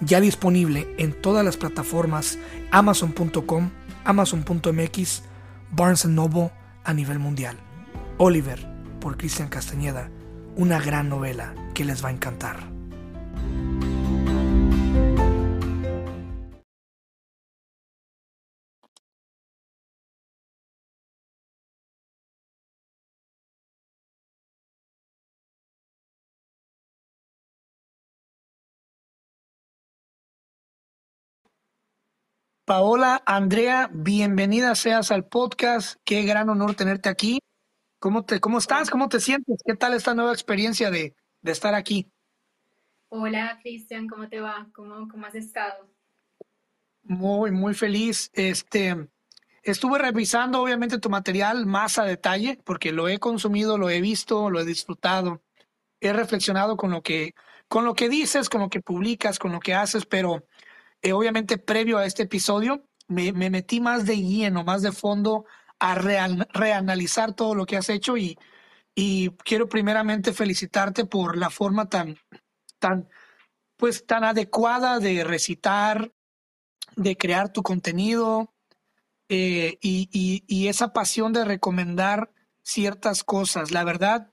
ya disponible en todas las plataformas amazon.com, amazon.mx, Barnes Noble a nivel mundial. Oliver, por Cristian Castañeda, una gran novela que les va a encantar. Paola, Andrea, bienvenida seas al podcast. Qué gran honor tenerte aquí. ¿Cómo, te, cómo estás? ¿Cómo te sientes? ¿Qué tal esta nueva experiencia de, estar aquí? Hola, Cristian, ¿cómo te va? ¿Cómo, ¿Cómo has estado? Muy, muy feliz. Este, estuve revisando obviamente tu material más a detalle porque lo he consumido, lo he visto, lo he disfrutado. He reflexionado con lo que, con lo que dices, con lo que publicas, con lo que haces, pero eh, obviamente previo a este episodio, me, metí más de lleno, más de fondo a reanalizar todo lo que has hecho y, y quiero primeramente felicitarte por la forma tan, tan, pues tan adecuada de recitar, de crear tu contenido eh, y, y, esa pasión de recomendar ciertas cosas. La verdad,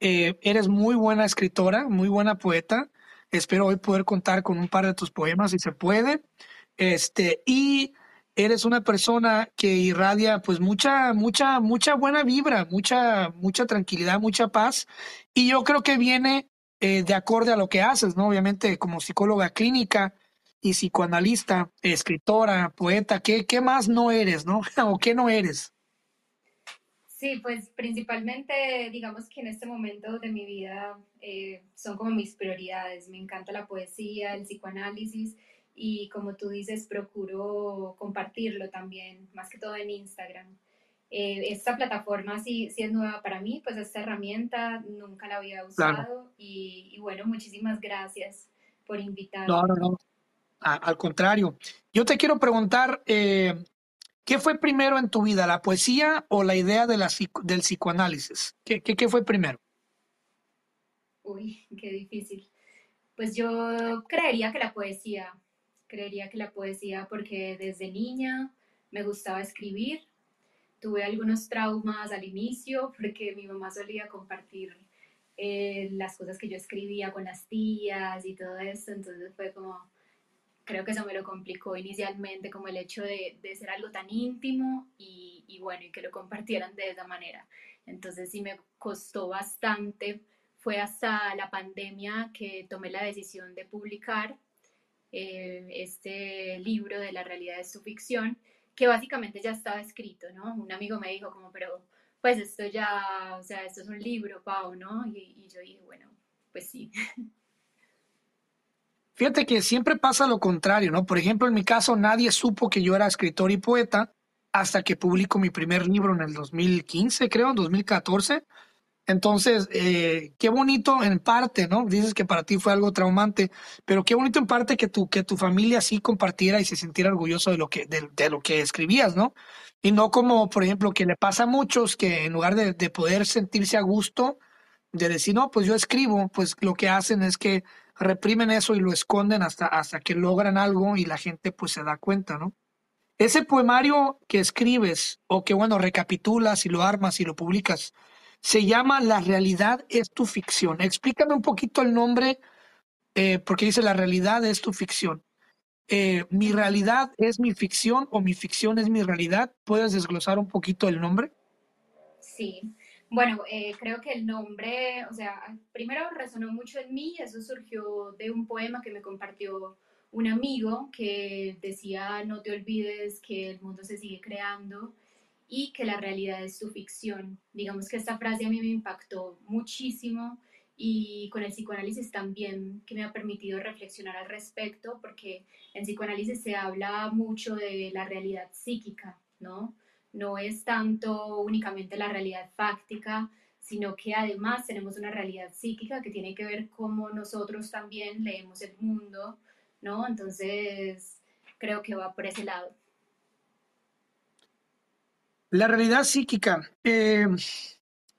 eh, eres muy buena escritora, muy buena poeta Espero hoy poder contar con un par de tus poemas si se puede. Este, y eres una persona que irradia pues mucha, mucha, mucha buena vibra, mucha, mucha tranquilidad, mucha paz. Y yo creo que viene eh, de acorde a lo que haces, ¿no? Obviamente como psicóloga clínica y psicoanalista, escritora, poeta, ¿qué, qué más no eres, no? ¿O qué no eres? Sí, pues principalmente digamos que en este momento de mi vida eh, son como mis prioridades. Me encanta la poesía, el psicoanálisis y como tú dices, procuro compartirlo también, más que todo en Instagram. Eh, esta plataforma sí, sí es nueva para mí, pues esta herramienta nunca la había usado y, bueno, muchísimas gracias por invitarme. No, no, no. al contrario. Yo te quiero preguntar, eh, ¿Qué fue primero en tu vida, la poesía o la idea de la, del psicoanálisis? ¿Qué, qué, fue primero? Uy, qué difícil. Pues yo creería que la poesía, creería que la poesía porque desde niña me gustaba escribir. Tuve algunos traumas al inicio porque mi mamá solía compartir eh, las cosas que yo escribía con las tías y todo eso, entonces fue como, creo que eso me lo complicó inicialmente, como el hecho de, de ser algo tan íntimo y, y, bueno, y que lo compartieran de esa manera. Entonces sí me costó bastante. Fue hasta la pandemia que tomé la decisión de publicar eh, este libro de la realidad de su ficción, que básicamente ya estaba escrito, ¿no? Un amigo me dijo como, pero pues esto ya, o sea, esto es un libro, Pau, ¿no? Y, y yo dije, bueno, pues sí. Fíjate que siempre pasa lo contrario, ¿no? Por ejemplo, en mi caso, nadie supo que yo era escritor y poeta hasta que publico mi primer libro en el 2015, creo, en 2014. Entonces, eh, qué bonito en parte, ¿no? Dices que para ti fue algo traumante, pero qué bonito en parte que tu, que tu familia sí compartiera y se sintiera orgulloso de lo que, de, lo que escribías, ¿no? Y no como, por ejemplo, que le pasa a muchos que en lugar de, de poder sentirse a gusto, de decir, no, pues yo escribo, pues lo que hacen es que reprimen eso y lo esconden hasta, hasta que logran algo y la gente pues se da cuenta, ¿no? Ese poemario que escribes o que, bueno, recapitulas y lo armas y lo publicas, se llama La realidad es tu ficción. Explícame un poquito el nombre, eh, porque dice La realidad es tu ficción. Eh, ¿Mi realidad es mi ficción o mi ficción es mi realidad? ¿Puedes desglosar un poquito el nombre? Sí, bueno, eh, creo que el nombre, o sea, primero resonó mucho en mí, eso surgió de un poema que me compartió un amigo que decía, no te olvides que el mundo se sigue creando y que la realidad es tu ficción. Digamos que esta frase a mí me impactó muchísimo y con el psicoanálisis también que me ha permitido reflexionar al respecto, porque en psicoanálisis se habla mucho de la realidad psíquica, ¿no? No es tanto únicamente la realidad fáctica, sino que además tenemos una realidad psíquica que tiene que ver cómo nosotros también leemos el mundo, ¿no? Entonces, creo que va por ese lado. La realidad psíquica, eh,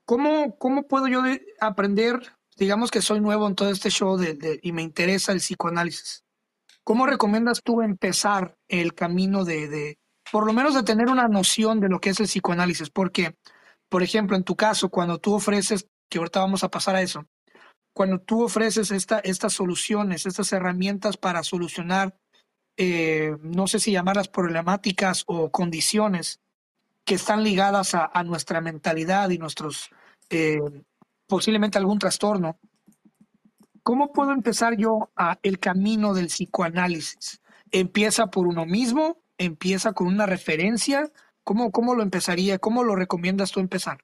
¿cómo, ¿cómo puedo yo aprender digamos que soy nuevo en todo este show de, y me interesa el psicoanálisis. ¿Cómo recomiendas tú empezar el camino de, por lo menos de tener una noción de lo que es el psicoanálisis? Porque, por ejemplo, en tu caso, cuando tú ofreces, que ahorita vamos a pasar a eso, cuando tú ofreces esta, estas soluciones, estas herramientas para solucionar, eh, no sé si llamarlas problemáticas o condiciones que están ligadas a, nuestra mentalidad y nuestros eh, posiblemente algún trastorno. ¿Cómo puedo empezar yo el camino del psicoanálisis? ¿Empieza por uno mismo? ¿Empieza con una referencia? ¿Cómo, cómo lo empezaría? ¿Cómo lo recomiendas tú empezar?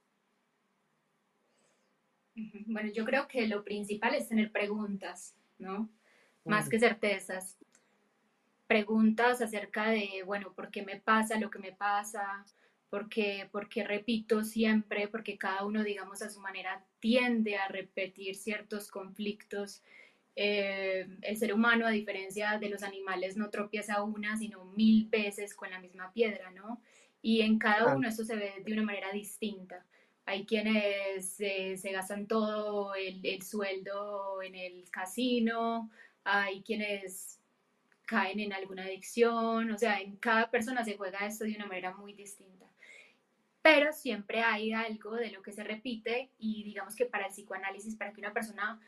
Bueno, yo creo que lo principal es tener preguntas, ¿no? Más que certezas. Preguntas acerca de, bueno, ¿por qué me pasa lo que me pasa? porque, porque repito siempre, porque cada uno, digamos, a su manera tiende a repetir ciertos conflictos. Eh, el ser humano, a diferencia de los animales, no tropieza una, sino mil veces con la misma piedra, ¿no? Y en cada uno esto se ve de una manera distinta. Hay quienes se gastan todo el, el sueldo en el casino, hay quienes caen en alguna adicción, o sea, en cada persona se juega esto de una manera muy distinta pero siempre hay algo de lo que se repite y digamos que para el psicoanálisis, para que una persona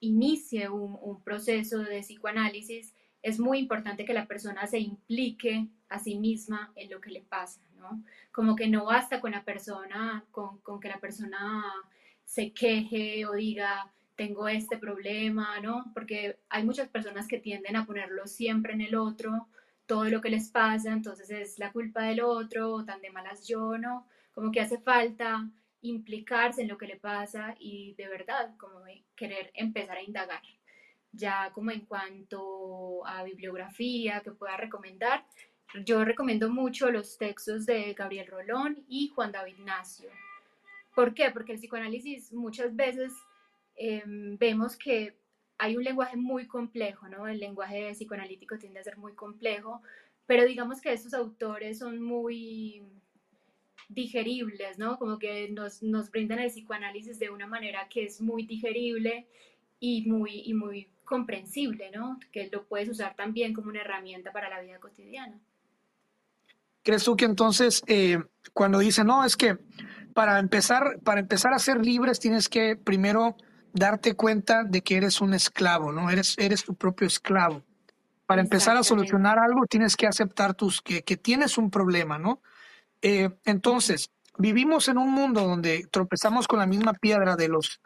inicie un, proceso de psicoanálisis, es muy importante que la persona se implique a sí misma en lo que le pasa, ¿no? Como que no basta con la persona, con, con que la persona se queje o diga, tengo este problema, ¿no? Porque hay muchas personas que tienden a ponerlo siempre en el otro todo lo que les pasa, entonces es la culpa del otro, o tan de malas yo, ¿no? Como que hace falta implicarse en lo que le pasa y de verdad como querer empezar a indagar. Ya como en cuanto a bibliografía que pueda recomendar, yo recomiendo mucho los textos de Gabriel Rolón y Juan David Ignacio. ¿Por qué? Porque el psicoanálisis muchas veces em, vemos que hay un lenguaje muy complejo, ¿no? El lenguaje psicoanalítico tiende a ser muy complejo, pero digamos que estos autores son muy digeribles, ¿no? Como que nos, nos brindan el psicoanálisis de una manera que es muy digerible y muy, y muy comprensible, ¿no? Que lo puedes usar también como una herramienta para la vida cotidiana. ¿Crees tú que entonces eh, cuando dicen, no, es que para empezar, para empezar a ser libres tienes que primero darte cuenta de que eres un esclavo, ¿no? Eres, eres tu propio esclavo. Para empezar a solucionar algo tienes que aceptar tus, que, que tienes un problema, ¿no? Eh, entonces, vivimos en un mundo donde tropezamos con la misma piedra de los,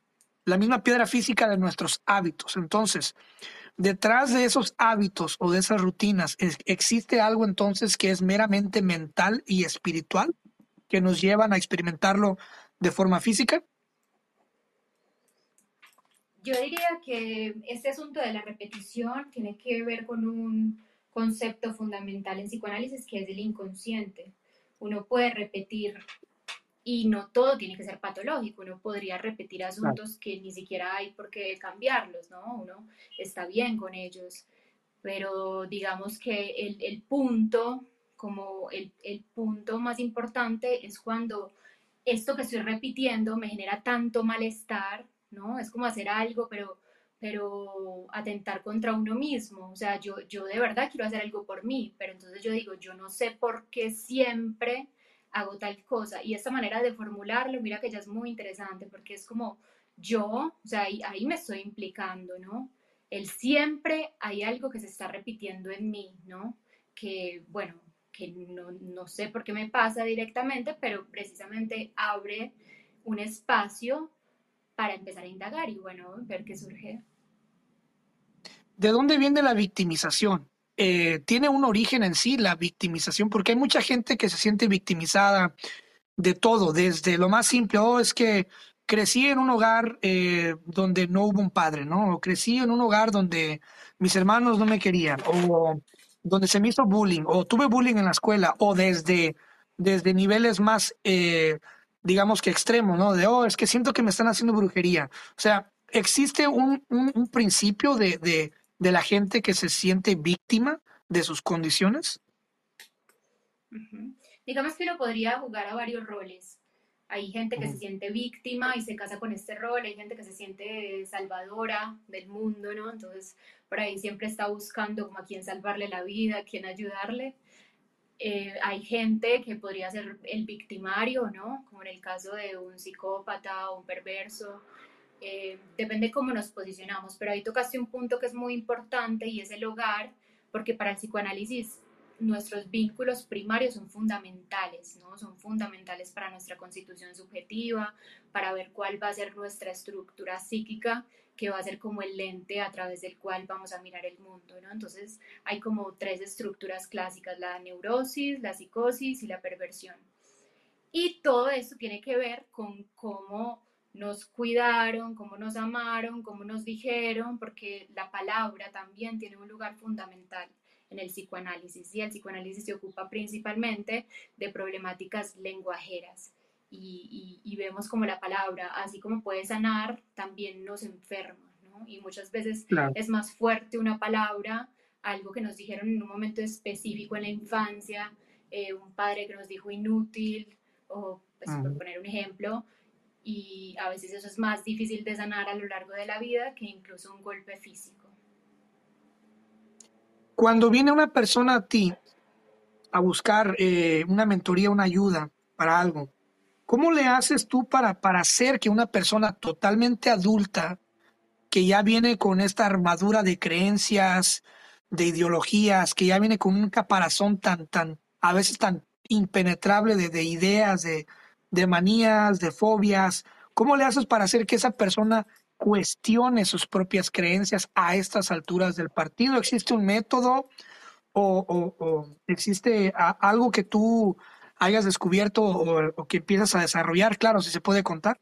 la misma piedra física de nuestros hábitos. Entonces, detrás de esos hábitos o de esas rutinas, ¿existe algo entonces que es meramente mental y espiritual que nos llevan a experimentarlo de forma física? Yo diría que este asunto de la repetición tiene que ver con un concepto fundamental en psicoanálisis que es el inconsciente. Uno puede repetir y no todo tiene que ser patológico, uno podría repetir asuntos que ni siquiera hay por qué cambiarlos, ¿no? Uno está bien con ellos, pero digamos que el, el punto, como el, el punto más importante es cuando esto que estoy repitiendo me genera tanto malestar ¿no? Es como hacer algo, pero, pero atentar contra uno mismo. O sea, yo, yo de verdad quiero hacer algo por mí, pero entonces yo digo, yo no sé por qué siempre hago tal cosa. Y esta manera de formularlo, mira que ya es muy interesante, porque es como yo, o sea, ahí, ahí me estoy implicando, ¿no? El siempre hay algo que se está repitiendo en mí, ¿no? Que, bueno, que no, no sé por qué me pasa directamente, pero precisamente abre un espacio para empezar a indagar y bueno, ver qué surge. ¿De dónde viene la victimización? Eh, ¿Tiene un origen en sí la victimización? Porque hay mucha gente que se siente victimizada de todo, desde lo más simple, oh, es que crecí en un hogar eh, donde no hubo un padre, ¿no? O crecí en un hogar donde mis hermanos no me querían, o donde se me hizo bullying, o tuve bullying en la escuela, o desde, desde niveles más, eh, digamos que extremos, ¿no? De, oh, es que siento que me están haciendo brujería. O sea, existe un, un, principio de, de, de, la gente que se siente víctima de sus condiciones. Digamos que uno podría jugar a varios roles. Hay gente que se siente víctima y se casa con este rol, hay gente que se siente salvadora del mundo, ¿no? Entonces, por ahí siempre está buscando como a quién salvarle la vida, a quién ayudarle. Eh, hay gente que podría ser el victimario, ¿no? Como en el caso de un psicópata o un perverso. Eh, depende cómo nos posicionamos, pero ahí tocaste un punto que es muy importante y es el hogar, porque para el psicoanálisis nuestros vínculos primarios son fundamentales, ¿no? Son fundamentales para nuestra constitución subjetiva, para ver cuál va a ser nuestra estructura psíquica, que va a ser como el lente a través del cual vamos a mirar el mundo, ¿no? Entonces hay como tres estructuras clásicas, la neurosis, la psicosis y la perversión. Y todo esto tiene que ver con cómo nos cuidaron, cómo nos amaron, cómo nos dijeron, porque la palabra también tiene un lugar fundamental en el psicoanálisis y el psicoanálisis se ocupa principalmente de problemáticas lenguajeras. Y, vemos como la palabra, así como puede sanar, también nos enferma, ¿no? Y muchas veces es más fuerte una palabra, algo que nos dijeron en un momento específico en la infancia, eh, un padre que nos dijo inútil, o pues, por poner un ejemplo, y a veces eso es más difícil de sanar a lo largo de la vida que incluso un golpe físico. Cuando viene una persona a ti a buscar eh, una mentoría, una ayuda para algo, ¿cómo le haces tú para, para hacer que una persona totalmente adulta, que ya viene con esta armadura de creencias, de ideologías, que ya viene con un caparazón tan, tan, a veces tan impenetrable de, de ideas, de, de manías, de fobias, ¿cómo le haces para hacer que esa persona cuestione sus propias creencias a estas alturas del partido? ¿Existe un método o, existe algo que tú hayas descubierto o, que empiezas a desarrollar? Claro, si se puede contar.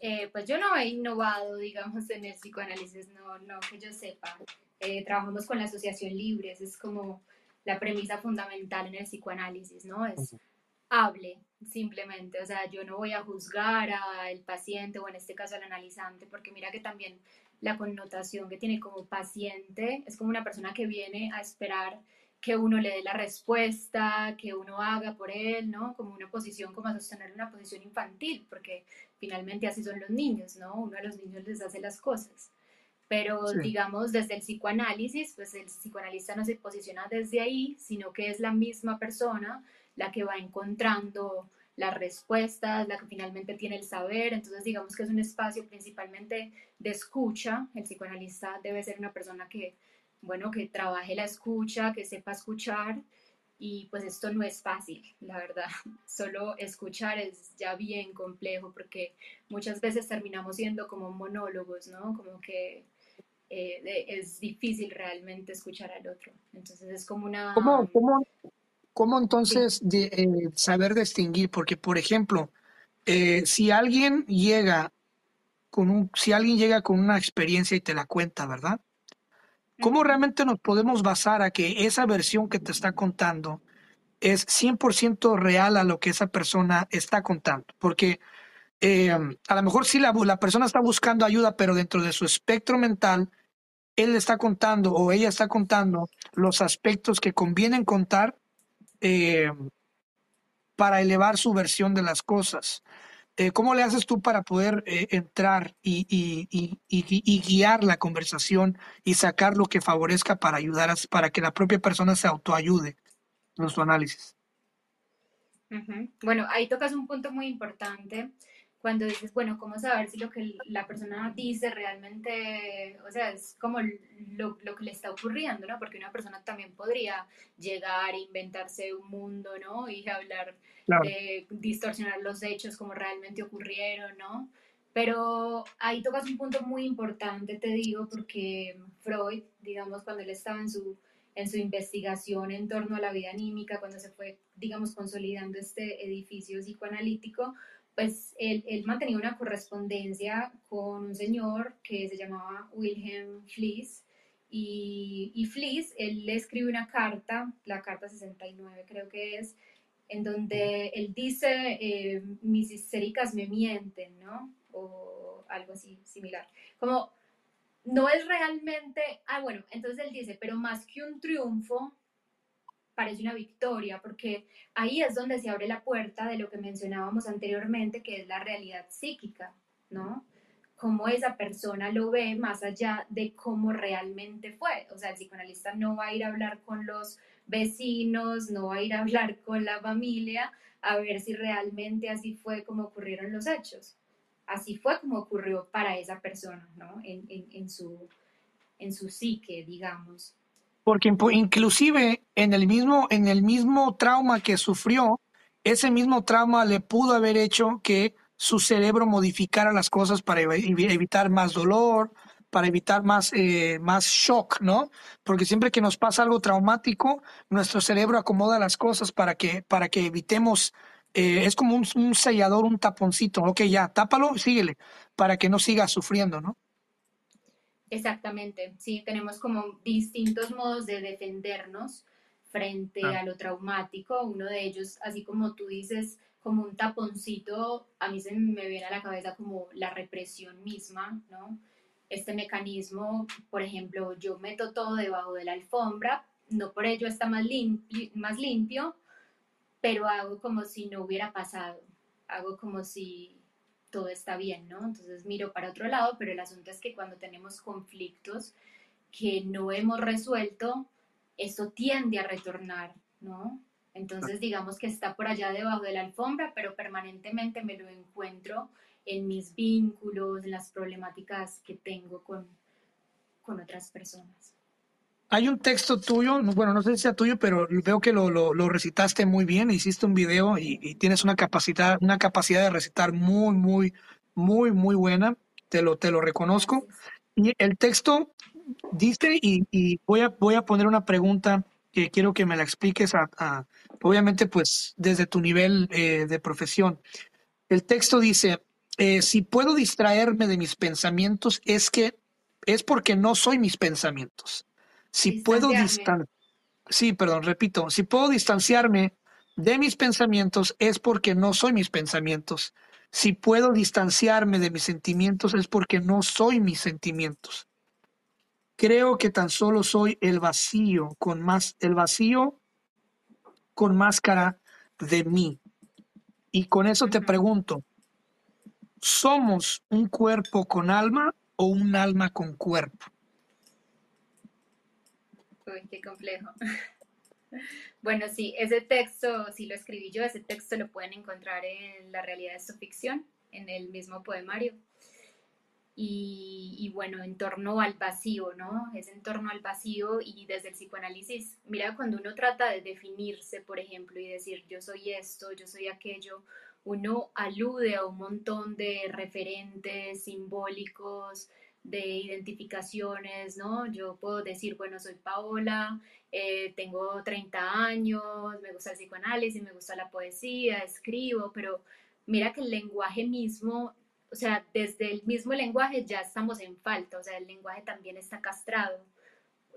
Eh, pues yo no he innovado, digamos, en el psicoanálisis, no, no que yo sepa. Eh, trabajamos con la asociación Libres, es como la premisa fundamental en el psicoanálisis, ¿no? Es hable simplemente, o sea, yo no voy a juzgar al paciente o en este caso al analizante, porque mira que también la connotación que tiene como paciente es como una persona que viene a esperar que uno le dé la respuesta, que uno haga por él, ¿no? Como una posición, como a sostener una posición infantil, porque finalmente así son los niños, ¿no? Uno a los niños les hace las cosas. Pero digamos, desde el psicoanálisis, pues el psicoanalista no se posiciona desde ahí, sino que es la misma persona la que va encontrando las respuestas, la que finalmente tiene el saber. Entonces, digamos que es un espacio principalmente de escucha. El psicoanalista debe ser una persona que, bueno, que trabaje la escucha, que sepa escuchar. Y pues esto no es fácil, la verdad. Solo escuchar es ya bien complejo porque muchas veces terminamos siendo como monólogos, ¿no? Como que eh, es difícil realmente escuchar al otro. Entonces es como una... ¿Cómo, cómo, ¿Cómo entonces de, eh, saber distinguir? Porque, por ejemplo, eh, si alguien llega con un, si alguien llega con una experiencia y te la cuenta, ¿verdad? ¿Cómo realmente nos podemos basar a que esa versión que te está contando es 100% real a lo que esa persona está contando? Porque eh, a lo mejor sí la, la persona está buscando ayuda, pero dentro de su espectro mental, él está contando o ella está contando los aspectos que convienen contar eh, para elevar su versión de las cosas. Eh, ¿Cómo le haces tú para poder eh, entrar y, guiar la conversación y sacar lo que favorezca para ayudar, a, para que la propia persona se autoayude en su análisis? Bueno, ahí tocas un punto muy importante cuando dices, bueno, ¿cómo saber si lo que la persona dice realmente, o sea, es como lo, lo, que le está ocurriendo, ¿no? Porque una persona también podría llegar inventarse un mundo, ¿no? Y hablar, de distorsionar los hechos como realmente ocurrieron, ¿no? Pero ahí tocas un punto muy importante, te digo, porque Freud, digamos, cuando él estaba en su, en su investigación en torno a la vida anímica, cuando se fue, digamos, consolidando este edificio psicoanalítico, pues él, él, mantenía una correspondencia con un señor que se llamaba Wilhelm Fliess y, y él le escribe una carta, la carta 69 creo que es, en donde él dice, eh, mis histéricas me mienten, ¿no? O algo así similar. Como no es realmente, ah, bueno, entonces él dice, pero más que un triunfo, parece una victoria, porque ahí es donde se abre la puerta de lo que mencionábamos anteriormente, que es la realidad psíquica, ¿no? Cómo esa persona lo ve más allá de cómo realmente fue. O sea, el psicoanalista no va a ir a hablar con los vecinos, no va a ir a hablar con la familia a ver si realmente así fue como ocurrieron los hechos. Así fue como ocurrió para esa persona, ¿no? En, en, su, en su psique, digamos. Porque inclusive en el mismo, en el mismo trauma que sufrió, ese mismo trauma le pudo haber hecho que su cerebro modificara las cosas para evitar más dolor, para evitar más, eh, más shock, ¿no? Porque siempre que nos pasa algo traumático, nuestro cerebro acomoda las cosas para que, para que evitemos, eh, es como un, sellador, un taponcito, ok, ya, tápalo, síguele, para que no siga sufriendo, ¿no? Exactamente, sí, tenemos como distintos modos de defendernos frente ah. a lo traumático. Uno de ellos, así como tú dices, como un taponcito, a mí se me viene a la cabeza como la represión misma, ¿no? este mecanismo, por ejemplo, yo meto todo debajo de la alfombra, no por ello está más limpio, más limpio pero hago como si no hubiera pasado, hago como si todo está bien, ¿no? Entonces miro para otro lado, pero el asunto es que cuando tenemos conflictos que no hemos resuelto, eso tiende a retornar, ¿no? Entonces digamos que está por allá debajo de la alfombra, pero permanentemente me lo encuentro en mis vínculos, en las problemáticas que tengo con, con otras personas. Hay un texto tuyo, bueno, no sé si sea tuyo, pero veo que lo, recitaste muy bien, hiciste un video y, tienes una capacidad, una capacidad de recitar muy, muy, muy, muy buena, te lo, te lo reconozco. Y el texto dice, y, y, voy, a, voy a poner una pregunta que quiero que me la expliques, a, obviamente pues desde tu nivel eh, de profesión. El texto dice, eh, si puedo distraerme de mis pensamientos, es que es porque no soy mis pensamientos. Si puedo distanciarme, sí, perdón, repito, si puedo distanciarme de mis pensamientos, es porque no soy mis pensamientos. Si puedo distanciarme de mis sentimientos, es porque no soy mis sentimientos. Creo que tan solo soy el vacío con más, el vacío con máscara de mí. Y con eso te pregunto, ¿Somos un cuerpo con alma o un alma con cuerpo? Qué complejo. Bueno, sí, ese texto, si lo escribí yo, ese texto lo pueden encontrar en La realidad de su ficción, en el mismo poemario. Y, y, bueno, en torno al vacío, ¿no? Es en torno al vacío y desde el psicoanálisis, mira, cuando uno trata de definirse, por ejemplo, y decir yo soy esto, yo soy aquello, uno alude a un montón de referentes simbólicos, de identificaciones, ¿no? Yo puedo decir, bueno, soy Paola, eh, tengo 30 años, me gusta el psicoanálisis, me gusta la poesía, escribo, pero mira que el lenguaje mismo, o sea, desde el mismo lenguaje ya estamos en falta, o sea, el lenguaje también está castrado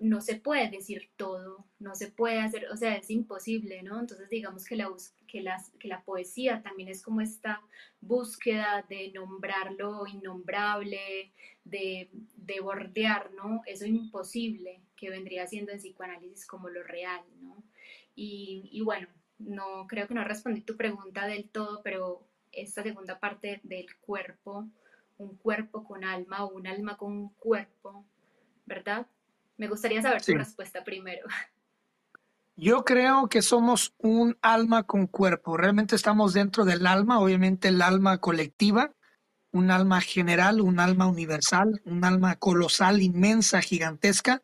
no se puede decir todo, no se puede hacer, o sea, es imposible, ¿no? Entonces digamos que la, que que la poesía también es como esta búsqueda de nombrar lo innombrable, de, de bordear, ¿no? Eso imposible que vendría siendo en psicoanálisis como lo real, ¿no? Y, y bueno, no creo que no respondí tu pregunta del todo, pero esta segunda parte del cuerpo, un cuerpo con alma o un alma con un cuerpo, ¿verdad? Me gustaría saber tu respuesta primero. Yo creo que somos un alma con cuerpo. Realmente estamos dentro del alma, obviamente el alma colectiva, un alma general, un alma universal, un alma colosal, inmensa, gigantesca,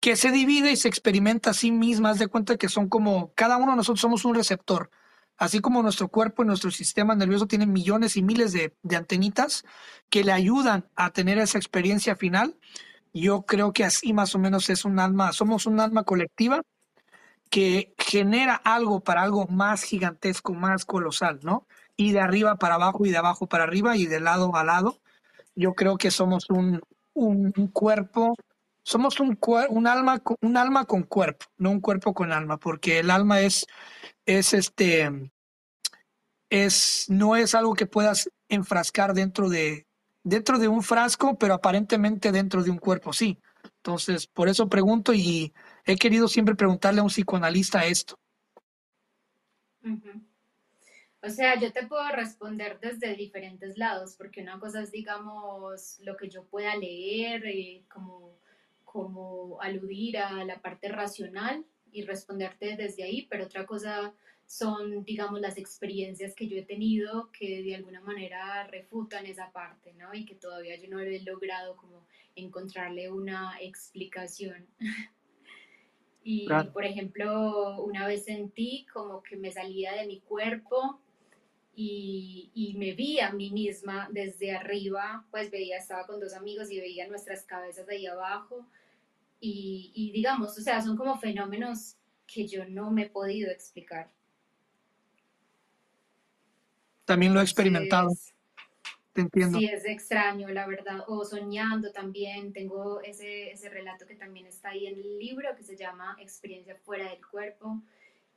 que se divide y se experimenta a sí misma. Haz de cuenta que son como, cada uno de nosotros somos un receptor. Así como nuestro cuerpo y nuestro sistema nervioso tienen millones y miles de, de antenitas que le ayudan a tener esa experiencia final, yo creo que así más o menos es un alma, somos un alma colectiva que genera algo para algo más gigantesco, más colosal, ¿no? y de arriba para abajo y de abajo para arriba y de lado a lado. Yo creo que somos un, un, cuerpo, somos un, un, alma, un alma con cuerpo, no un cuerpo con alma, porque el alma es, es este, es, no es algo que puedas enfrascar dentro de, dentro de un frasco, pero aparentemente dentro de un cuerpo, sí. Entonces, por eso pregunto y he querido siempre preguntarle a un psicoanalista esto. O sea, yo te puedo responder desde diferentes lados, porque una cosa es, digamos, lo que yo pueda leer, eh, como, como aludir a la parte racional y responderte desde ahí, pero otra cosa son, digamos, las experiencias que yo he tenido que de alguna manera refutan esa parte, ¿no? Y que todavía yo no he logrado como encontrarle una explicación. y, por ejemplo, una vez sentí como que me salía de mi cuerpo y, y, me vi a mí misma desde arriba, pues veía, estaba con dos amigos y veía nuestras cabezas ahí abajo. Y, y digamos, o sea, son como fenómenos que yo no me he podido explicar. También lo he experimentado. Te entiendo. Sí, es extraño, la verdad. O soñando también. Tengo ese, ese relato que también está ahí en el libro que se llama Experiencia fuera del cuerpo.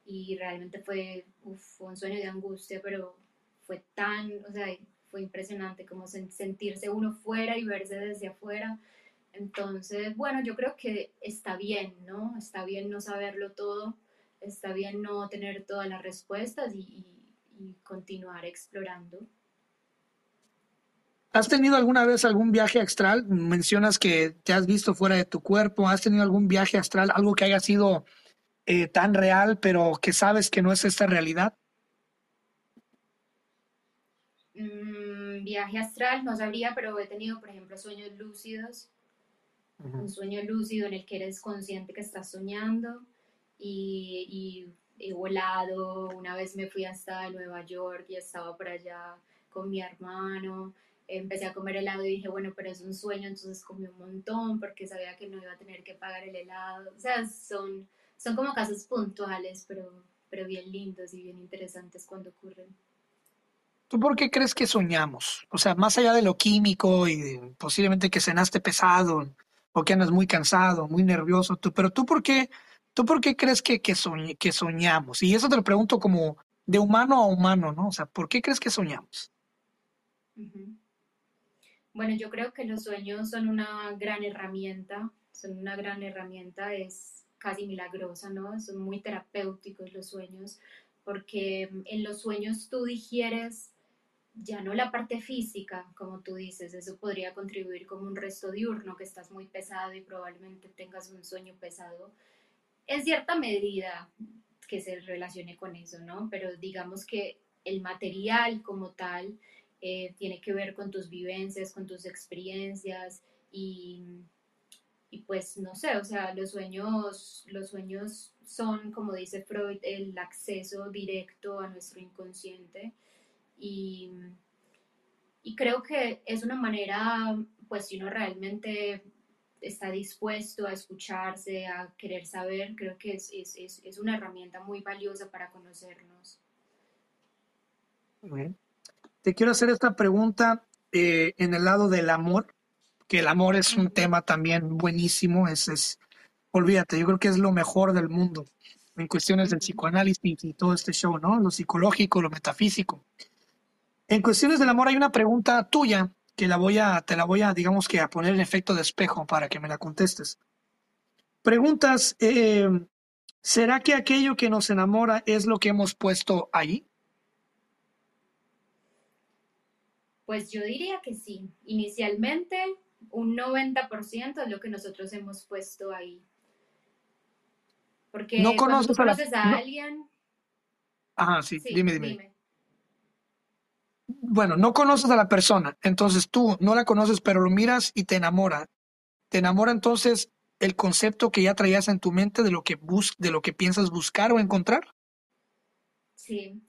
Y realmente fue, un sueño de angustia, pero fue tan, o sea, fue impresionante como sentirse uno fuera y verse desde afuera. Entonces, bueno, yo creo que está bien, ¿no? Está bien no saberlo todo, está bien no tener todas las respuestas y continuar explorando. ¿Has tenido alguna vez algún viaje astral? Mencionas que te has visto fuera de tu cuerpo. ¿Has tenido algún viaje astral, algo que haya sido eh, tan real, pero que sabes que no es esta realidad? Mm, viaje astral no sabría, pero he tenido, por ejemplo, sueños lúcidos. Un sueño lúcido en el que eres consciente que estás soñando y, y he volado, una vez me fui hasta Nueva York y estaba por allá con mi hermano, empecé a comer helado y dije, bueno, pero es un sueño, entonces comí un montón porque sabía que no iba a tener que pagar el helado, o sea, son, son como casos puntuales, pero, pero bien lindos y bien interesantes cuando ocurren. ¿Tú por qué crees que soñamos? O sea, más allá de lo químico y posiblemente que cenaste pesado o que andas muy cansado, muy nervioso, tú, pero tú por qué ¿Tú por qué crees que, que, que soñamos? Y eso te lo pregunto como de humano a humano, ¿no? O sea, ¿por qué crees que soñamos? Bueno, yo creo que los sueños son una gran herramienta, son una gran herramienta, es casi milagrosa, ¿no? Son muy terapéuticos los sueños, porque en los sueños tú digieres ya no la parte física, como tú dices, eso podría contribuir como un resto diurno, que estás muy pesado y probablemente tengas un sueño pesado, en cierta medida que se relacione con eso, ¿no? Pero digamos que el material como tal eh, tiene que ver con tus vivencias, con tus experiencias y, y, pues no sé, o sea, los sueños, los sueños son, como dice Freud, el acceso directo a nuestro inconsciente y, y creo que es una manera, pues si uno realmente está dispuesto a escucharse, a querer saber, creo que es, una herramienta muy valiosa para conocernos. Te quiero hacer esta pregunta eh, en el lado del amor, que el amor es un tema también buenísimo, es, es, olvídate, yo creo que es lo mejor del mundo en cuestiones del psicoanálisis y todo este show, ¿no? Lo psicológico, lo metafísico. En cuestiones del amor hay una pregunta tuya que la voy a, te la voy a, digamos que a poner en efecto de espejo para que me la contestes. Preguntas, eh, ¿será que aquello que nos enamora es lo que hemos puesto ahí? Pues yo diría que sí. Inicialmente, un 90% es lo que nosotros hemos puesto ahí. Porque no conoces, a, alguien. Ajá, sí, dime, dime bueno, no conoces a la persona, entonces tú no la conoces, pero lo miras y te enamora. Te enamora entonces el concepto que ya traías en tu mente de lo que bus de lo que piensas buscar o encontrar. Sí,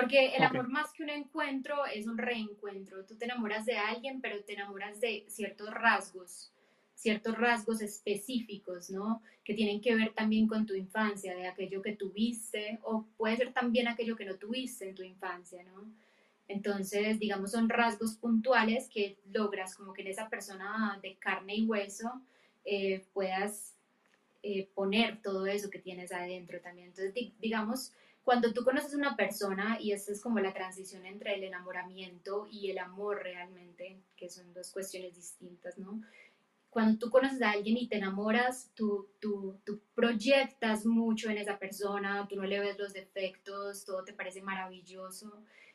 porque el amor más que un encuentro es un reencuentro. Tú te enamoras de alguien, pero te enamoras de ciertos rasgos, ciertos rasgos específicos, ¿no? Que tienen que ver también con tu infancia, de aquello que tuviste, o puede ser también aquello que no tuviste en tu infancia, ¿no? Entonces, digamos, son rasgos puntuales que logras como que en esa persona de carne y hueso eh, puedas eh, poner todo eso que tienes adentro también. Entonces, digamos, cuando tú conoces a una persona, y esa es como la transición entre el enamoramiento y el amor realmente, que son dos cuestiones distintas, ¿no? Cuando tú conoces a alguien y te enamoras, tú, tú, tú proyectas mucho en esa persona, tú no le ves los defectos, todo te parece maravilloso,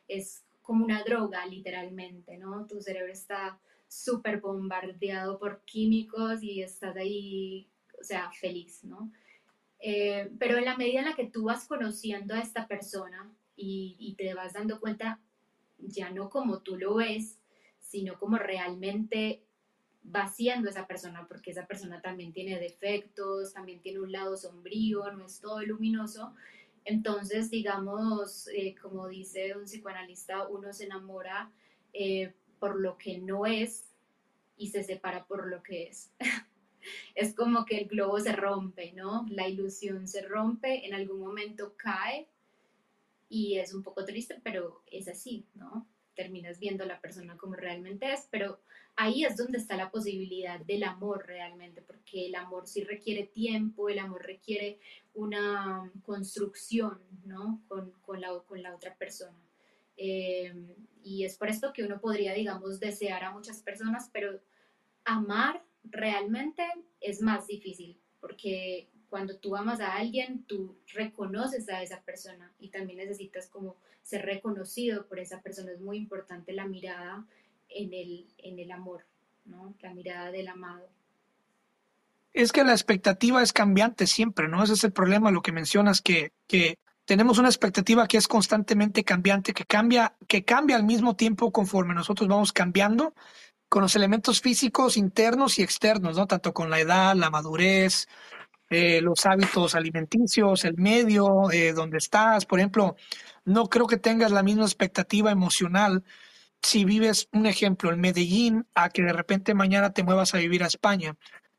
es como una droga literalmente, ¿no? Tu cerebro está súper bombardeado por químicos y estás ahí o sea, feliz, ¿no? Eh, pero en la medida en la que tú vas conociendo a esta persona y, te vas dando cuenta, ya no como tú lo ves, sino como realmente va siendo esa persona, porque esa persona también tiene defectos, también tiene un lado sombrío, no es todo luminoso. Entonces, digamos, eh, como dice un psicoanalista, uno se enamora eh, por lo que no es y se separa por lo que es. es como que el globo se rompe, ¿no? La ilusión se rompe, en algún momento cae y es un poco triste, pero es así, ¿no? Terminas viendo a la persona como realmente es, pero ahí es donde está la posibilidad del amor realmente, porque el amor sí requiere tiempo, el amor requiere una construcción, ¿no? Con, la, con la otra persona. Eh, y es por esto que uno podría, digamos, desear a muchas personas, pero amar realmente es más difícil, porque cuando tú amas a alguien, tú reconoces a esa persona y también necesitas como ser reconocido por esa persona. Es muy importante la mirada en el, en el amor, ¿no? La mirada del amado. Es que la expectativa es cambiante siempre, ¿no? Ese es el problema, lo que mencionas, que, que tenemos una expectativa que es constantemente cambiante, que cambia, que cambia al mismo tiempo conforme nosotros vamos cambiando con los elementos físicos internos y externos, ¿no? Tanto con la edad, la madurez, eh, los hábitos alimenticios, el medio eh, donde estás. Por ejemplo, no creo que tengas la misma expectativa emocional si vives, un ejemplo, en Medellín, a que de repente mañana te muevas a vivir a España.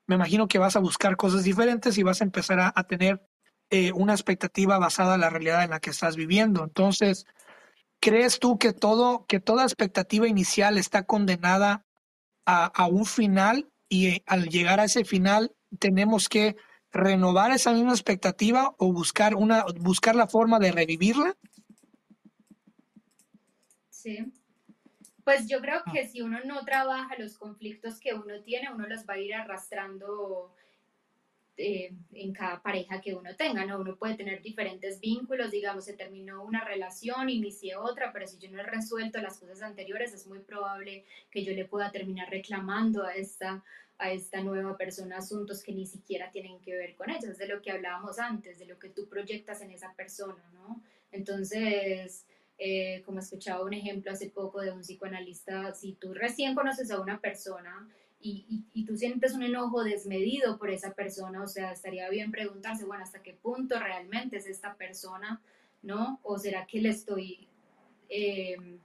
Me imagino que vas a buscar cosas diferentes y vas a empezar a, tener eh, una expectativa basada en la realidad en la que estás viviendo. Entonces, ¿crees tú que todo, que toda expectativa inicial está condenada a, un final y eh, al llegar a ese final tenemos que renovar esa misma expectativa o buscar una buscar la forma de revivirla? Sí. Pues yo creo que si uno no trabaja los conflictos que uno tiene, uno los va a ir arrastrando eh, en cada pareja que uno tenga, ¿no? Uno puede tener diferentes vínculos, digamos, se terminó una relación, inicié otra, pero si yo no he resuelto las cosas anteriores, es muy probable que yo le pueda terminar reclamando a esta, a esta nueva persona asuntos que ni siquiera tienen que ver con ella, es de lo que hablábamos antes, de lo que tú proyectas en esa persona, ¿no? Entonces, eh, como escuchaba un ejemplo hace poco de un psicoanalista, si tú recién conoces a una persona, y, tú sientes un enojo desmedido por esa persona, o sea, estaría bien preguntarse, bueno, ¿hasta qué punto realmente es esta persona, ¿no? ¿O será que le estoy em,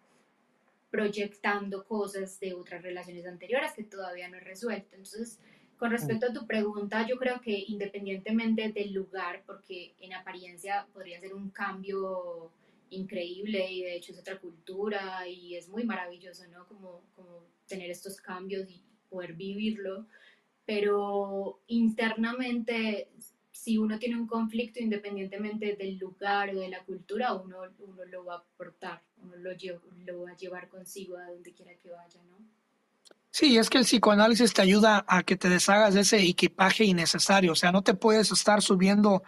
proyectando cosas de otras relaciones anteriores que todavía no he resuelto? Entonces, con respecto a tu pregunta, yo creo que independientemente del lugar, porque en apariencia podría ser un cambio increíble y de hecho es otra cultura y es muy maravilloso, ¿no? Como, como tener estos cambios y, poder vivirlo, pero internamente, si uno tiene un conflicto, independientemente del lugar o de la cultura, uno, uno lo va a aportar, uno lo, lo va a llevar consigo a donde quiera que vaya, ¿no? Sí, es que el psicoanálisis te ayuda a que te deshagas de ese equipaje innecesario, o sea, no te puedes estar subiendo,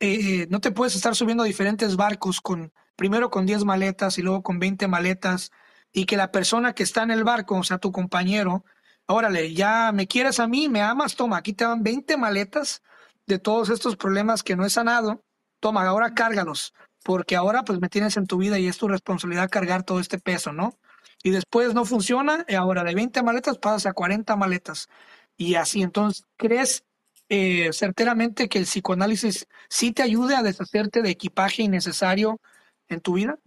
eh, no te puedes estar subiendo diferentes barcos con, primero con 10 maletas y luego con 20 maletas, y que la persona que está en el barco, o sea, tu compañero, órale, ya me quieres a mí, me amas, toma, aquí te dan 20 maletas de todos estos problemas que no he sanado, toma, ahora cárgalos, porque ahora pues me tienes en tu vida y es tu responsabilidad cargar todo este peso, ¿no? Y después no funciona, y ahora de 20 maletas pasas a 40 maletas. Y así, entonces, ¿crees eh, certeramente que el psicoanálisis sí te ayude a deshacerte de equipaje innecesario en tu vida?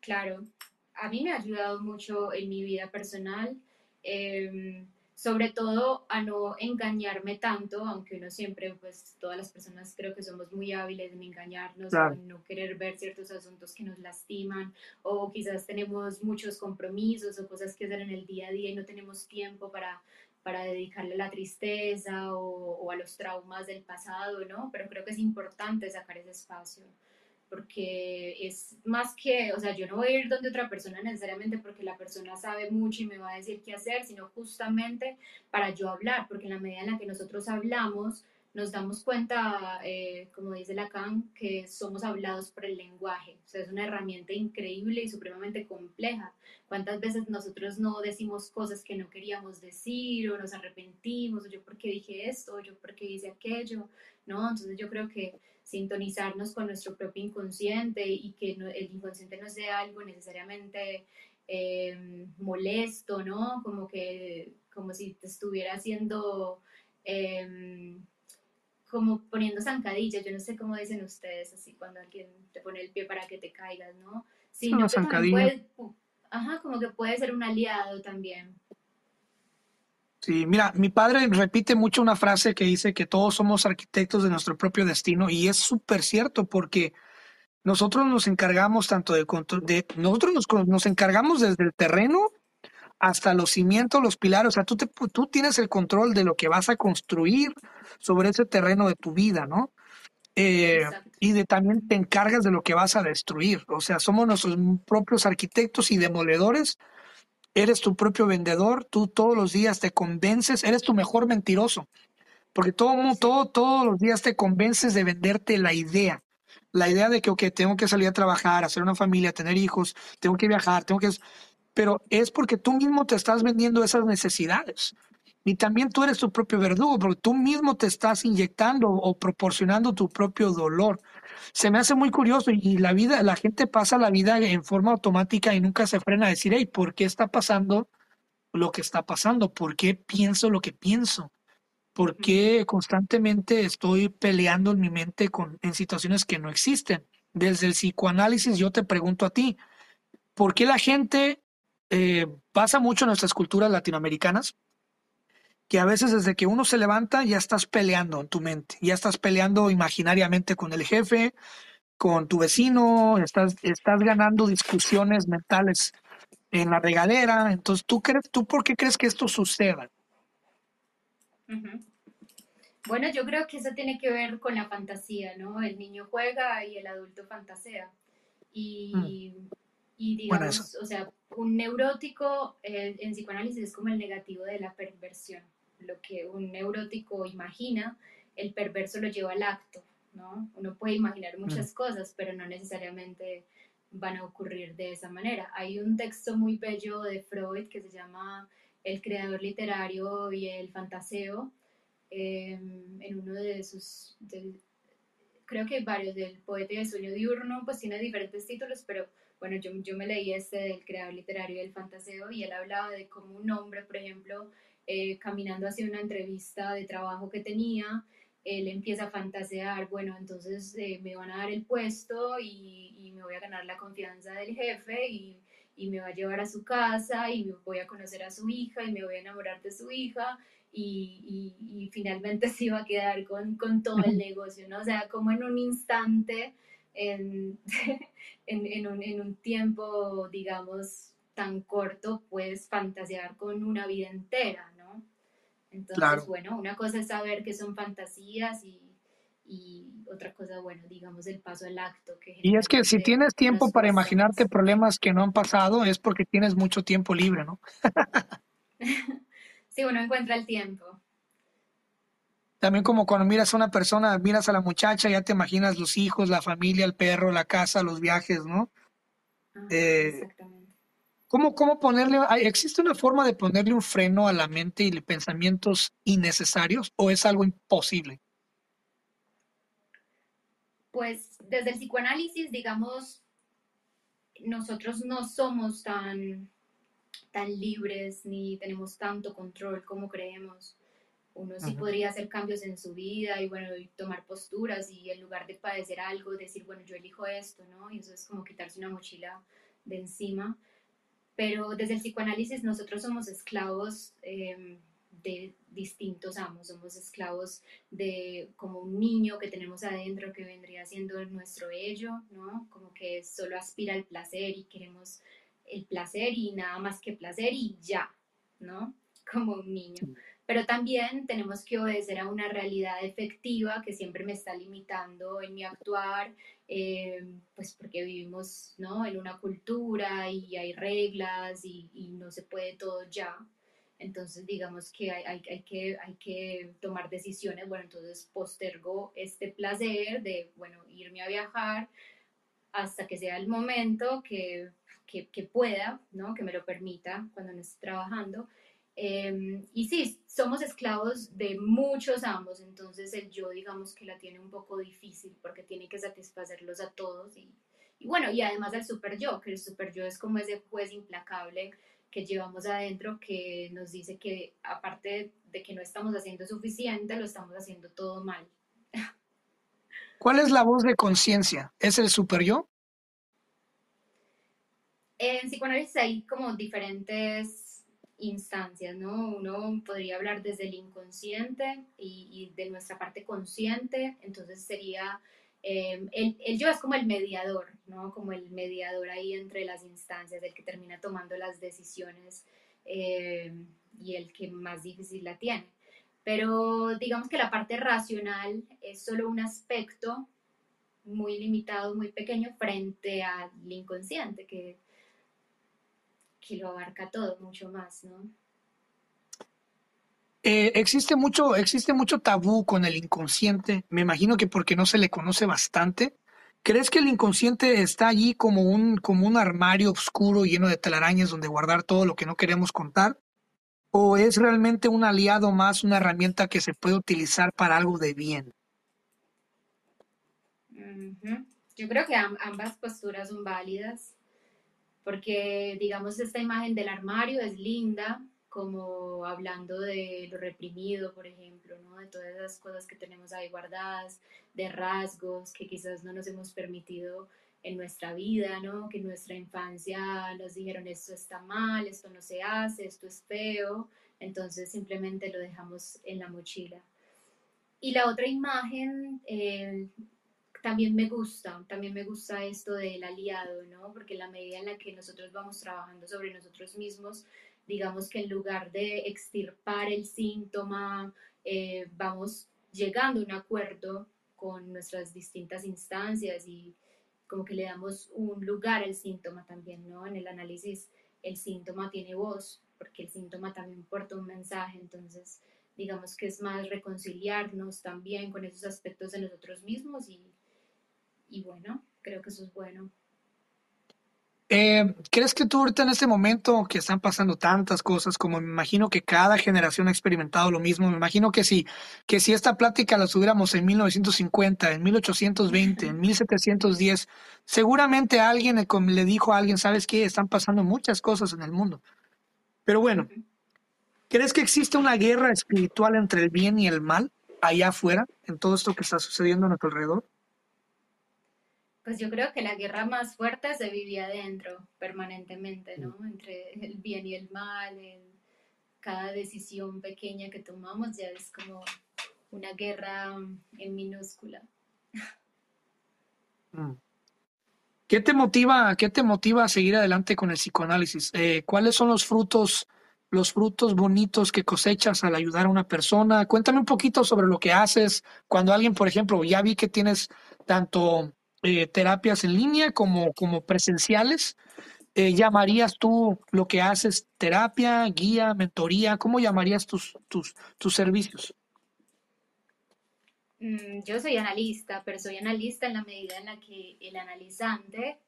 Claro, a mí me ha ayudado mucho en mi vida personal Em, sobre todo a no engañarme tanto, aunque uno siempre, pues todas las personas creo que somos muy hábiles en engañarnos, en no querer ver ciertos asuntos que nos lastiman, o quizás tenemos muchos compromisos o cosas que hacer en el día a día y no tenemos tiempo para, para dedicarle a la tristeza o, o a los traumas del pasado, ¿no? Pero creo que es importante sacar ese espacio porque es más que, o sea, yo no voy a ir donde otra persona necesariamente porque la persona sabe mucho y me va a decir qué hacer, sino justamente para yo hablar, porque en la medida en la que nosotros hablamos, nos damos cuenta, eh, como dice Lacan, que somos hablados por el lenguaje. O sea, es una herramienta increíble y supremamente compleja. ¿Cuántas veces nosotros no decimos cosas que no queríamos decir o nos arrepentimos, o yo porque dije esto, o yo porque hice aquello, ¿no? Entonces yo creo que sintonizarnos con nuestro propio inconsciente y que el inconsciente no sea algo necesariamente eh, molesto, ¿no? Como que, como si te estuviera haciendo, em, como poniendo zancadillas, yo no sé cómo dicen ustedes, así cuando alguien te pone el pie para que te caigas, ¿no? Sí, no, puede, ajá, como que puede ser un aliado también. Sí, mira, mi padre repite mucho una frase que dice que todos somos arquitectos de nuestro propio destino y es súper cierto porque nosotros nos encargamos tanto de, de nosotros nos, nos, encargamos desde el terreno hasta los cimientos, los pilares, o sea, tú, te, tú tienes el control de lo que vas a construir sobre ese terreno de tu vida, ¿no? Eh, y de también te encargas de lo que vas a destruir, o sea, somos nuestros propios arquitectos y demoledores eres tu propio vendedor, tú todos los días te convences, eres tu mejor mentiroso, porque todo, todo, todos los días te convences de venderte la idea, la idea de que, ok, tengo que salir a trabajar, hacer una familia, tener hijos, tengo que viajar, tengo que... Pero es porque tú mismo te estás vendiendo esas necesidades. Y también tú eres tu propio verdugo, porque tú mismo te estás inyectando o proporcionando tu propio dolor se me hace muy curioso y la vida, la gente pasa la vida en forma automática y nunca se frena a decir, hey, ¿por qué está pasando lo que está pasando? ¿Por qué pienso lo que pienso? ¿Por qué constantemente estoy peleando en mi mente con, en situaciones que no existen? Desde el psicoanálisis yo te pregunto a ti, ¿por qué la gente eh, pasa mucho en nuestras culturas latinoamericanas? Que a veces desde que uno se levanta ya estás peleando en tu mente, ya estás peleando imaginariamente con el jefe, con tu vecino, estás, estás ganando discusiones mentales en la regadera. Entonces, ¿tú, crees, ¿tú por qué crees que esto suceda? Bueno, yo creo que eso tiene que ver con la fantasía, ¿no? El niño juega y el adulto fantasea. Y, mm. y digamos, o sea, un neurótico eh, en psicoanálisis es como el negativo de la perversión lo que un neurótico imagina, el perverso lo lleva al acto, ¿no? Uno puede imaginar muchas mm. cosas, pero no necesariamente van a ocurrir de esa manera. Hay un texto muy bello de Freud que se llama El creador literario y el fantaseo, em, en uno de sus, creo que varios, del poeta y el sueño diurno, pues tiene diferentes títulos, pero bueno, yo, yo me leí este del creador literario y el fantaseo y él hablaba de cómo un hombre, por ejemplo, eh, caminando hacia una entrevista de trabajo que tenía, él empieza a fantasear, bueno, entonces eh, me van a dar el puesto y, me voy a ganar la confianza del jefe y, me va a llevar a su casa y voy a conocer a su hija y me voy a enamorar de su hija y, finalmente se iba a quedar con, todo el negocio, ¿no? O sea, como en un instante, en, en, un, en un tiempo, digamos, tan corto, puedes fantasear con una vida entera, entonces, bueno, una cosa es saber que son fantasías y, otra cosa, bueno, digamos el paso al acto. Que y es que si tienes tiempo para imaginarte problemas que no han pasado, es porque tienes mucho tiempo libre, ¿no? sí, uno encuentra el tiempo. También como cuando miras a una persona, miras a la muchacha, ya te imaginas los hijos, la familia, el perro, la casa, los viajes, ¿no? Eh, exactamente. ¿Cómo, cómo ponerle, existe una forma de ponerle un freno a la mente y pensamientos innecesarios o es algo imposible? Pues desde el psicoanálisis, digamos, nosotros no somos tan, tan libres ni tenemos tanto control como creemos. Uno sí podría hacer cambios en su vida y bueno, y tomar posturas y en lugar de padecer algo, decir, bueno, yo elijo esto, ¿no? Y eso es como quitarse una mochila de encima pero desde el psicoanálisis nosotros somos esclavos em, de distintos amos, somos esclavos de como un niño que tenemos adentro que vendría siendo nuestro ello, ¿no? Como que solo aspira al placer y queremos el placer y nada más que placer y ya, ¿no? Como un niño. Pero también tenemos que obedecer a una realidad efectiva que siempre me está limitando en mi actuar, eh, pues porque vivimos, ¿no? En una cultura y hay reglas y, y no se puede todo ya. Entonces, digamos que hay, hay, que hay que tomar decisiones. Bueno, entonces postergo este placer de, bueno, irme a viajar hasta que sea el momento que, que, que pueda, ¿no? Que me lo permita cuando no esté trabajando. Em, y sí, somos esclavos de muchos ambos, entonces el yo digamos que la tiene un poco difícil porque tiene que satisfacerlos a todos y, y bueno, y además el super yo, que el super yo es como ese juez implacable que llevamos adentro que nos dice que aparte de que no estamos haciendo suficiente, lo estamos haciendo todo mal. ¿Cuál es la voz de conciencia? ¿Es el super yo? En psicoanálisis hay como diferentes instancias, ¿no? Uno podría hablar desde el inconsciente y, de nuestra parte consciente, entonces sería eh, el, yo es como el mediador, ¿no? Como el mediador ahí entre las instancias, el que termina tomando las decisiones eh, y el que más difícil la tiene. Pero digamos que la parte racional es solo un aspecto muy limitado, muy pequeño frente al inconsciente, que, que lo abarca todo mucho más, ¿no? Eh, existe mucho, existe mucho tabú con el inconsciente. Me imagino que porque no se le conoce bastante. ¿Crees que el inconsciente está allí como un, como un armario oscuro lleno de telarañas donde guardar todo lo que no queremos contar? ¿O es realmente un aliado más, una herramienta que se puede utilizar para algo de bien? Yo creo que ambas posturas son válidas, porque digamos esta imagen del armario es linda, como hablando de lo reprimido, por ejemplo, ¿no? de todas esas cosas que tenemos ahí guardadas, de rasgos que quizás no nos hemos permitido en nuestra vida, ¿no? que en nuestra infancia nos dijeron esto está mal, esto no se hace, esto es feo, entonces simplemente lo dejamos en la mochila. Y la otra imagen eh, también me gusta, también me gusta esto del aliado, ¿no? Porque la medida en la que nosotros vamos trabajando sobre nosotros mismos, digamos que en lugar de extirpar el síntoma, eh, vamos llegando a un acuerdo con nuestras distintas instancias y como que le damos un lugar al síntoma también, ¿no? En el análisis el síntoma tiene voz, porque el síntoma también porta un mensaje, entonces digamos que es más reconciliarnos también con esos aspectos de nosotros mismos y, y bueno, creo que eso es bueno. Eh, ¿Crees que tú ahorita en este momento que están pasando tantas cosas, como me imagino que cada generación ha experimentado lo mismo, me imagino que si, que si esta plática la tuviéramos en 1950, en 1820, en 1710, seguramente alguien le dijo a alguien, ¿sabes qué? Están pasando muchas cosas en el mundo. Pero bueno, ¿crees que existe una guerra espiritual entre el bien y el mal allá afuera, en todo esto que está sucediendo a nuestro alrededor? Pues yo creo que la guerra más fuerte se vivía dentro permanentemente, ¿no? Mm. Entre el bien y el mal, cada decisión pequeña que tomamos ya es como una guerra en minúscula. Mm. ¿Qué te motiva, qué te motiva a seguir adelante con el psicoanálisis? Eh, ¿Cuáles son los frutos, los frutos bonitos que cosechas al ayudar a una persona? Cuéntame un poquito sobre lo que haces cuando alguien, por ejemplo, ya vi que tienes tanto eh, terapias en línea como, como presenciales. Eh, ¿Llamarías tú lo que haces terapia, guía, mentoría? ¿Cómo llamarías tus, tus, tus servicios? Mm, yo soy analista, pero soy analista en la medida en la que el analizante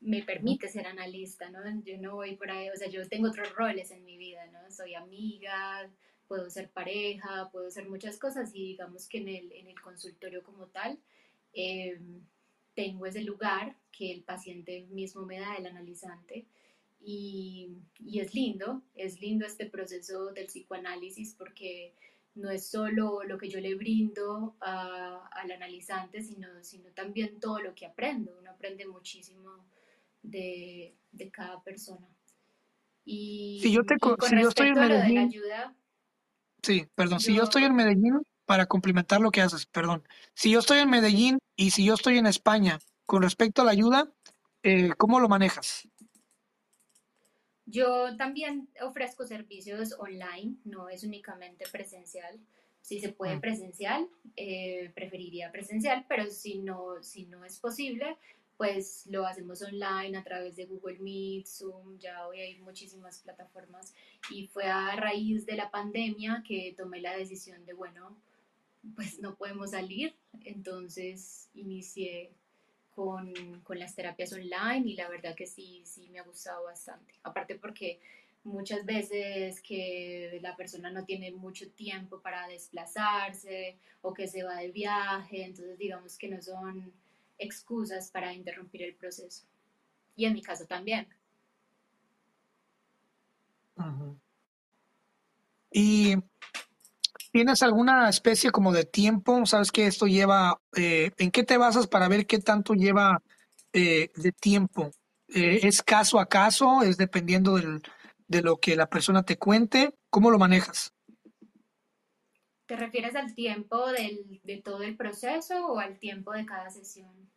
me permite ser analista, ¿no? Yo no voy por ahí, o sea, yo tengo otros roles en mi vida, ¿no? Soy amiga, puedo ser pareja, puedo ser muchas cosas y digamos que en el, en el consultorio como tal, eh, tengo ese lugar que el paciente mismo me da, el analizante, y, y, es lindo, es lindo este proceso del psicoanálisis porque no es solo lo que yo le brindo al analizante, sino, sino también todo lo que aprendo, uno aprende muchísimo de, de cada persona. Y, si yo, te, si yo estoy en Medellín, ayuda, Sí, perdón. Si yo estoy en Medellín, para complementar lo que haces, perdón. Si yo estoy en Medellín y si yo estoy en España, con respecto a la ayuda, eh, ¿cómo lo manejas? Yo también ofrezco servicios online, no es únicamente presencial. Si se puede mm. presencial, eh, preferiría presencial, pero si no, si no es posible, pues lo hacemos online a través de Google Meet, Zoom, ya hoy hay muchísimas plataformas y fue a raíz de la pandemia que tomé la decisión de, bueno, pues no podemos salir, entonces inicié con, con las terapias online y la verdad que sí, sí me ha gustado bastante, aparte porque muchas veces que la persona no tiene mucho tiempo para desplazarse o que se va de viaje, entonces digamos que no son excusas para interrumpir el proceso. Y en mi caso también. ¿Y tienes alguna especie como de tiempo? ¿Sabes que esto lleva, eh, en qué te basas para ver qué tanto lleva eh, de tiempo? Eh, ¿Es caso a caso? ¿Es dependiendo de lo que la persona te cuente? ¿Cómo lo manejas? ¿Te refieres al tiempo del, de todo el proceso o al tiempo de cada sesión?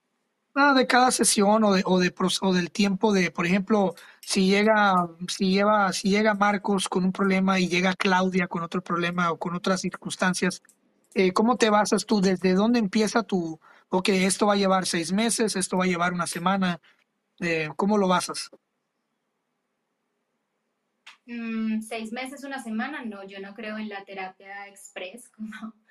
Ah, de cada sesión o, de, o, de, o del tiempo de, por ejemplo, si llega, si, lleva, si llega Marcos con un problema y llega Claudia con otro problema o con otras circunstancias, eh, ¿cómo te basas tú? ¿Desde dónde empieza tu, ok, esto va a llevar seis meses, esto va a llevar una semana? Eh, ¿Cómo lo basas? Mm, seis meses, una semana, no, yo no creo en la terapia express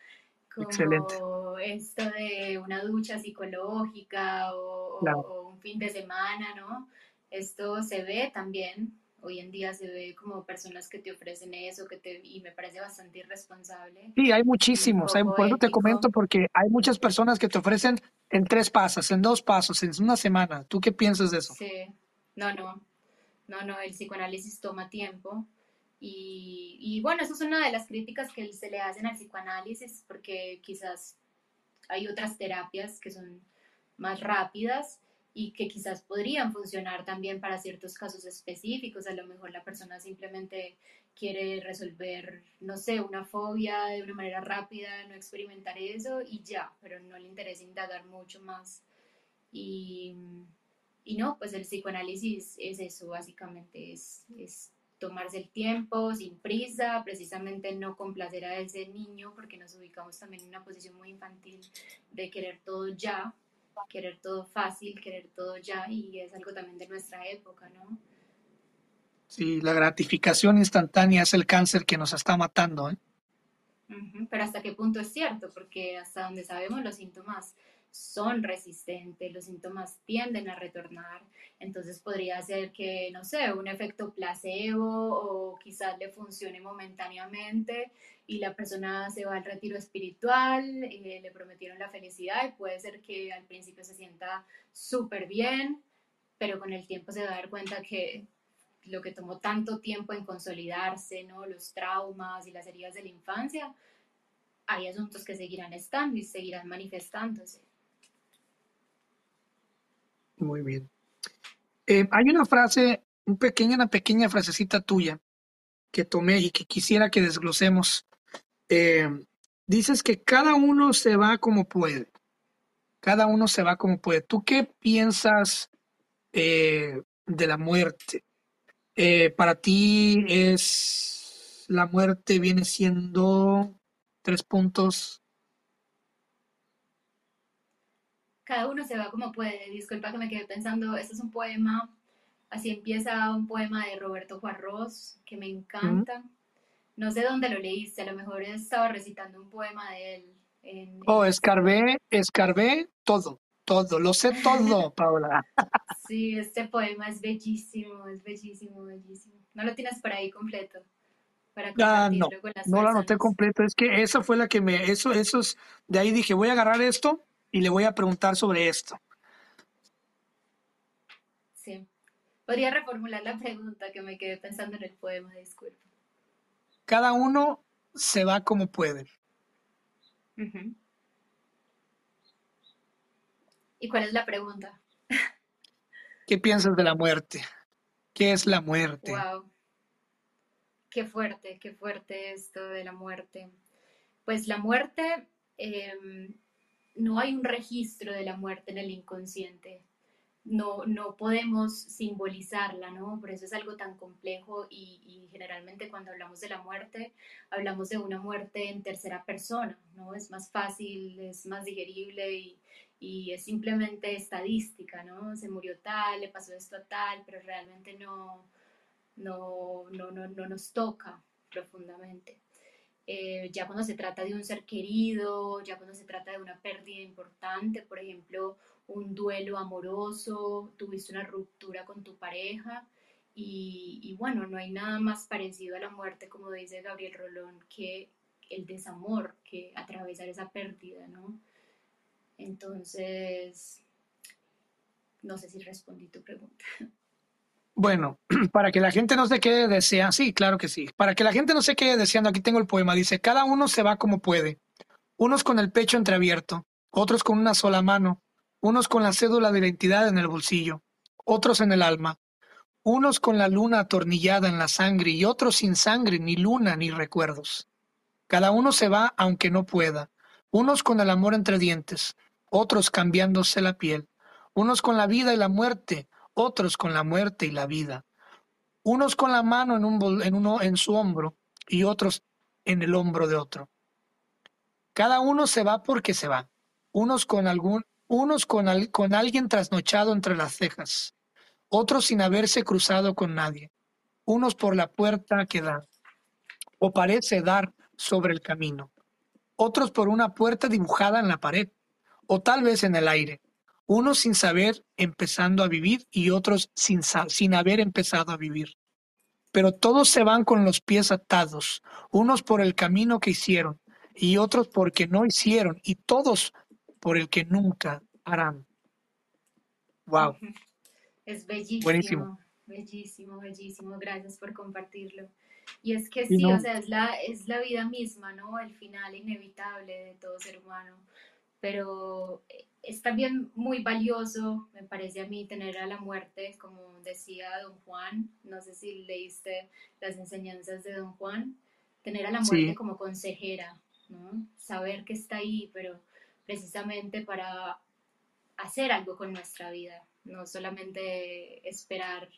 como esto de una ducha psicológica o, un fin de semana, ¿no? Esto se ve también, hoy en día se ve como personas que te ofrecen eso, que te, y me parece bastante irresponsable. Sí, hay muchísimos, hay, por eso te comento, porque hay muchas personas que te ofrecen en tres pasos, en dos pasos, en una semana. ¿Tú qué piensas de eso? Sí, no, no, no, no, el psicoanálisis toma tiempo. Y, bueno, eso es una de las críticas que se le hacen al psicoanálisis, porque quizás hay otras terapias que son más rápidas y que quizás podrían funcionar también para ciertos casos específicos. A lo mejor la persona simplemente quiere resolver, no sé, una fobia de una manera rápida, no experimentar eso y ya, pero no le interesa indagar mucho más. Y, y no, pues el psicoanálisis es eso, básicamente, es, es tomarse el tiempo, sin prisa, precisamente no complacer a ese niño, porque nos ubicamos también en una posición muy infantil de querer todo ya, querer todo fácil, querer todo ya, y es algo también de nuestra época, ¿no? Sí, la gratificación instantánea es el cáncer que nos está matando, ¿eh? Pero hasta qué punto es cierto, porque hasta donde sabemos los síntomas son resistentes, los síntomas tienden a retornar, entonces podría ser que, no sé, un efecto placebo o quizás le funcione momentáneamente y la persona se va al retiro espiritual, eh, le prometieron la felicidad y puede ser que al principio se sienta súper bien, pero con el tiempo se va a dar cuenta que lo que tomó tanto tiempo en consolidarse, ¿no? Los traumas y las heridas de la infancia, hay asuntos que seguirán estando y seguirán manifestándose. Muy bien. Eh, hay una frase, un pequeña, una pequeña frasecita tuya que tomé y que quisiera que desglosemos. Eh, dices que cada uno se va como puede. Cada uno se va como puede. ¿Tú qué piensas eh, de la muerte? para ti es la muerte viene siendo tres puntos cada uno se va como puede. Disculpa que me quedé pensando, este es un poema, así empieza un poema de Roberto Juarros, que me encanta. No sé dónde lo leíste, a lo mejor estaba recitando un poema de él. oh, escarbé, escarbé todo, todo, lo sé todo, Paula. sí, este poema es bellísimo, es bellísimo, bellísimo. ¿No lo tienes por ahí completo? Para ah, no, no lo anoté completo, es que esa fue la que me, eso, eso es, de ahí dije, voy a agarrar esto y le voy a preguntar sobre esto. Sí. Podría reformular la pregunta que me quedé pensando en el poema, disculpa. Cada uno se va como puede. ¿Y cuál es la pregunta? ¿Qué piensas de la muerte? ¿Qué es la muerte? Wow. Qué fuerte, qué fuerte esto de la muerte. Pues la muerte, em, no hay un registro de la muerte en el inconsciente. No, no podemos simbolizarla, ¿no? Por eso es algo tan complejo y, generalmente cuando hablamos de la muerte, hablamos de una muerte en tercera persona, ¿no? Es más fácil, es más digerible y, y es simplemente estadística, ¿no? Se murió tal, le pasó esto a tal, pero realmente no, no, no, no, no nos toca profundamente. Eh, ya cuando se trata de un ser querido, ya cuando se trata de una pérdida importante, por ejemplo, un duelo amoroso, tuviste una ruptura con tu pareja y, y, bueno, no hay nada más parecido a la muerte, como dice Gabriel Rolón, que el desamor, que atravesar esa pérdida, ¿no? Entonces, no sé si respondí tu pregunta. Bueno, para que la gente no se quede deseando, sí, claro que sí. Para que la gente no se quede deseando, aquí tengo el poema. Dice, cada uno se va como puede. Unos con el pecho entreabierto, otros con una sola mano, unos con la cédula de identidad en el bolsillo, otros en el alma, unos con la luna atornillada en la sangre y otros sin sangre, ni luna, ni recuerdos. Cada uno se va aunque no pueda, unos con el amor entre dientes, otros cambiándose la piel, unos con la vida y la muerte, otros con la muerte y la vida, unos con la mano en, un, en, uno, en su hombro y otros en el hombro de otro. Cada uno se va porque se va, unos con algún, unos con, con alguien trasnochado entre las cejas, otros sin haberse cruzado con nadie, unos por la puerta que da, o parece dar sobre el camino, otros por una puerta dibujada en la pared, o tal vez en el aire, unos sin saber empezando a vivir y otros sin, sin haber empezado a vivir. Pero todos se van con los pies atados, unos por el camino que hicieron y otros porque no hicieron y todos por el que nunca harán. Wow. Es bellísimo. Buenísimo. Bellísimo, bellísimo. Gracias por compartirlo. Y es que sí, o sea, es la, es la vida misma, ¿no? El final inevitable de todo ser humano pero eh, es también muy valioso, me parece a mí, tener a la muerte, como decía don Juan, no sé si leíste las enseñanzas de don Juan, tener a la muerte como consejera, ¿no? saber que está ahí, pero precisamente para hacer algo con nuestra vida, no solamente esperar,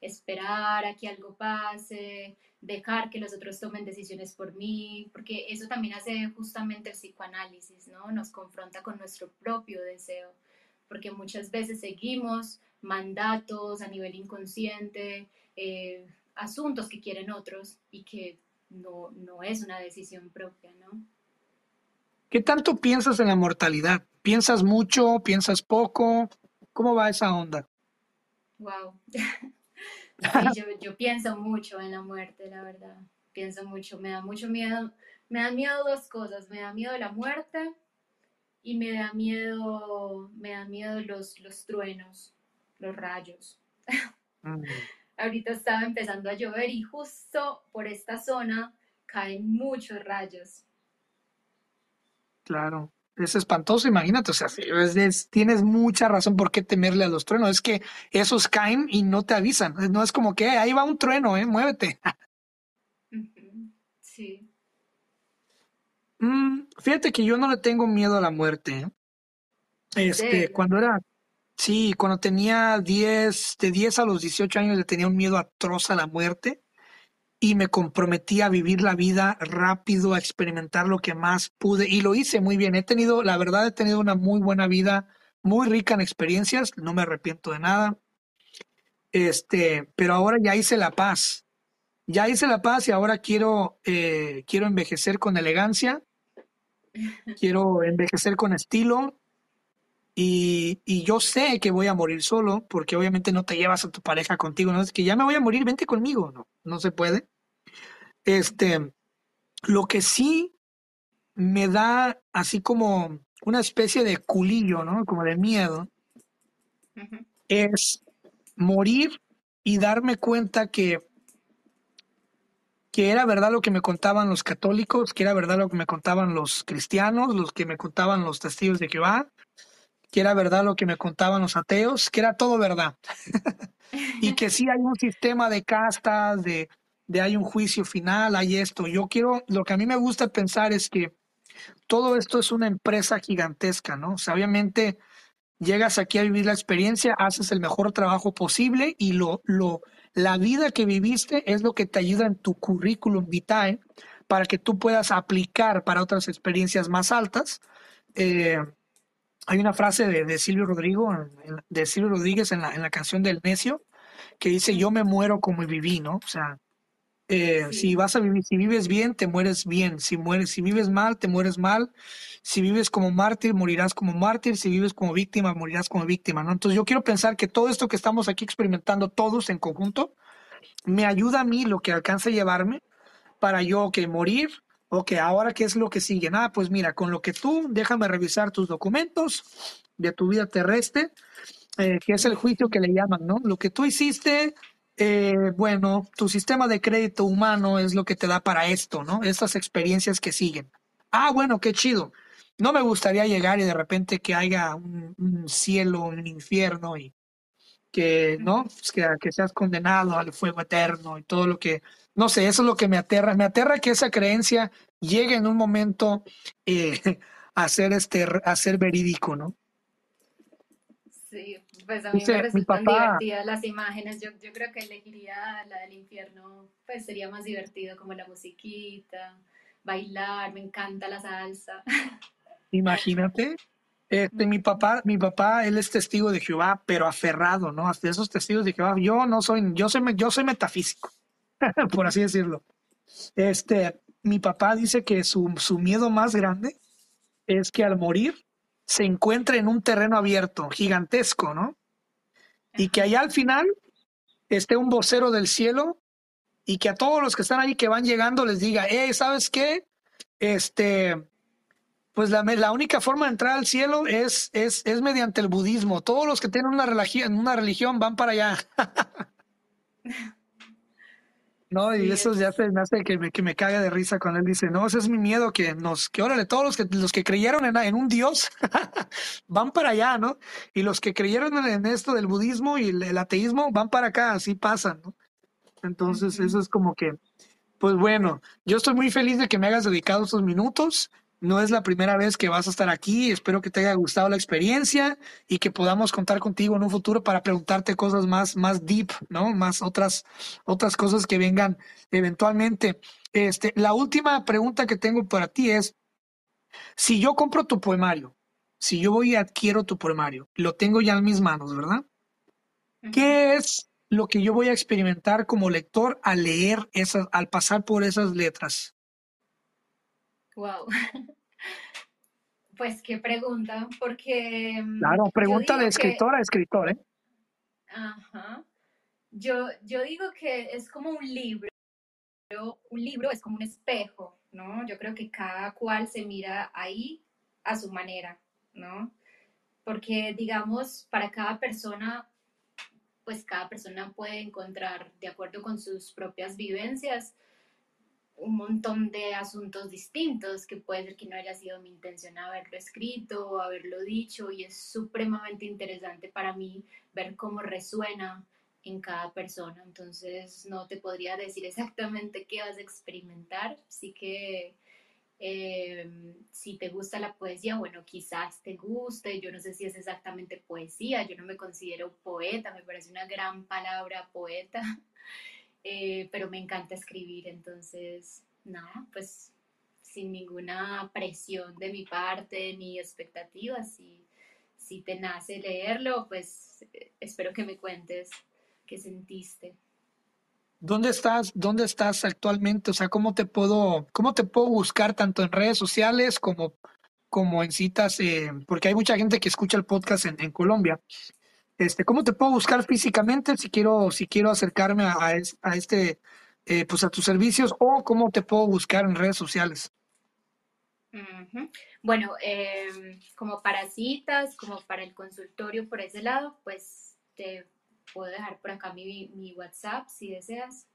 esperar a que algo pase, dejar que los otros tomen decisiones por mí, porque eso también hace justamente el psicoanálisis, ¿no? Nos confronta con nuestro propio deseo, porque muchas veces seguimos mandatos a nivel inconsciente, eh, asuntos que quieren otros y que no, no es una decisión propia, ¿no? ¿Qué tanto piensas en la mortalidad? ¿Piensas mucho? ¿Piensas poco? ¿Cómo va esa onda? Wow. yo, pienso mucho en la muerte, la verdad. Pienso mucho, me da mucho miedo. Me da miedo dos cosas. Me da miedo la muerte y me da miedo, me da miedo los, los truenos, los rayos. Mm. Ahorita estaba empezando a llover y justo por esta zona caen muchos rayos. Claro es espantoso, imagínate, o sea, tienes mucha razón por qué temerle a los truenos, es que esos caen y no te avisan, no es como que ahí va un trueno, eh, muévete. Sí. Mm, fíjate que yo no le tengo miedo a la muerte. ¿eh? Este, cuando era, sí, cuando tenía 10, de 10 a los 18 años le tenía un miedo atroz a la muerte y me comprometí a vivir la vida rápido, a experimentar lo que más pude y lo hice muy bien. He tenido, la verdad, he tenido una muy buena vida, muy rica en experiencias, no me arrepiento de nada. Este, pero ahora ya hice la paz. Ya hice la paz y ahora quiero, eh, quiero envejecer con elegancia, quiero envejecer con estilo y, y, yo sé que voy a morir solo, porque obviamente no te llevas a tu pareja contigo, no es que ya me voy a morir, vente conmigo, no, no se puede. Este, lo que sí me da así como una especie de culillo, ¿no? Como de miedo, es morir y darme cuenta que, que era verdad lo que me contaban los católicos, que era verdad lo que me contaban los cristianos, los que me contaban los testigos de Jehová, que era verdad lo que me contaban los ateos, que era todo verdad. y que sí hay un sistema de castas, de, de hay un juicio final, hay esto. Yo quiero, lo que a mí me gusta pensar es que todo esto es una empresa gigantesca, ¿no? O sea, obviamente llegas aquí a vivir la experiencia, haces el mejor trabajo posible y lo, lo, la vida que viviste es lo que te ayuda en tu currículum vitae para que tú puedas aplicar para otras experiencias más altas. Eh, hay una frase de, Silvio Rodrigo, de Silvio Rodríguez en la, en la canción del necio, que dice yo me muero como viví, ¿no? O sea, eh, si vas a vivir, si vives bien, te mueres bien. Si mueres, si vives mal, te mueres mal. Si vives como mártir, morirás como mártir. Si vives como víctima, morirás como víctima, ¿no? Entonces yo quiero pensar que todo esto que estamos aquí experimentando todos en conjunto me ayuda a mí lo que alcance a llevarme para yo que morir o que ahora qué es lo que sigue. Ah, pues mira, con lo que tú, déjame revisar tus documentos de tu vida terrestre, eh, que es el juicio que le llaman, ¿no? Lo que tú hiciste, eh, bueno, tu sistema de crédito humano es lo que te da para esto, ¿no? Estas experiencias que siguen. Ah, bueno, qué chido. No me gustaría llegar y de repente que haya un, cielo, un infierno y que, ¿no? Pues que, que seas condenado al fuego eterno y todo lo que, no sé, eso es lo que me aterra. Me aterra que esa creencia llegue en un momento eh, a ser este, a ser verídico, ¿no? Sí, pues a mí me resultan divertidas las imágenes. Yo, yo creo que elegiría la del infierno, pues sería más divertido como la musiquita, bailar, me encanta la salsa. Imagínate. Este, mi papá, mi papá, él es testigo de Jehová, pero aferrado, ¿no? Hasta esos testigos de Jehová. Yo no soy, yo soy, yo soy metafísico, por así decirlo. Este, mi papá dice que su, su miedo más grande es que al morir se encuentra en un terreno abierto, gigantesco, ¿no? Y que allá al final esté un vocero del cielo y que a todos los que están ahí que van llegando les diga, eh, ¿sabes qué? Este, pues la, la única forma de entrar al cielo es, es, es mediante el budismo. Todos los que tienen una religión, una religión van para allá. No, y eso ya se me hace que me, que me caga de risa cuando él dice, no, ese es mi miedo, que nos, que órale, todos los que, los que creyeron en, en un Dios van para allá, ¿no? Y los que creyeron en, esto del budismo y el, ateísmo van para acá, así pasan, ¿no? Entonces, eso es como que, pues bueno, yo estoy muy feliz de que me hayas dedicado estos minutos. No es la primera vez que vas a estar aquí. Espero que te haya gustado la experiencia y que podamos contar contigo en un futuro para preguntarte cosas más, más deep, ¿no? Más otras, otras cosas que vengan eventualmente. Este, la última pregunta que tengo para ti es, si yo compro tu poemario, si yo voy y adquiero tu poemario, lo tengo ya en mis manos, ¿verdad? ¿Qué es lo que yo voy a experimentar como lector al leer esas, al pasar por esas letras? Wow. Pues qué pregunta, porque... Mm, claro, pregunta de escritora a escritor, ¿eh? Ajá. Yo, yo digo que es como un libro. Un libro es como un espejo, ¿no? Yo creo que cada cual se mira ahí a su manera, ¿no? Porque, digamos, para cada persona, pues cada persona puede encontrar, de acuerdo con sus propias vivencias, un montón de asuntos distintos, que puede ser que no haya sido mi intención haberlo escrito o haberlo dicho, y es supremamente interesante para mí ver cómo resuena en cada persona. Entonces, no te podría decir exactamente qué vas a experimentar, sí que em, si te gusta la poesía, bueno, quizás te guste, yo no sé si es exactamente poesía, yo no me considero poeta, me parece una gran palabra poeta, eh, pero me encanta escribir, entonces, nada, pues sin ninguna presión de mi parte ni expectativas, si, si te nace leerlo, pues eh, espero que me cuentes qué sentiste. ¿Dónde estás? ¿Dónde estás actualmente? O sea, ¿cómo te puedo, cómo te puedo buscar tanto en redes sociales como, como en citas? Eh, porque hay mucha gente que escucha el podcast en, en Colombia este, ¿cómo te puedo buscar físicamente si quiero, si quiero acercarme a, a este, eh, pues a tus servicios o cómo te puedo buscar en redes sociales? Bueno, em, como para citas, como para el consultorio por ese lado, pues te puedo dejar por acá mi, mi WhatsApp si deseas.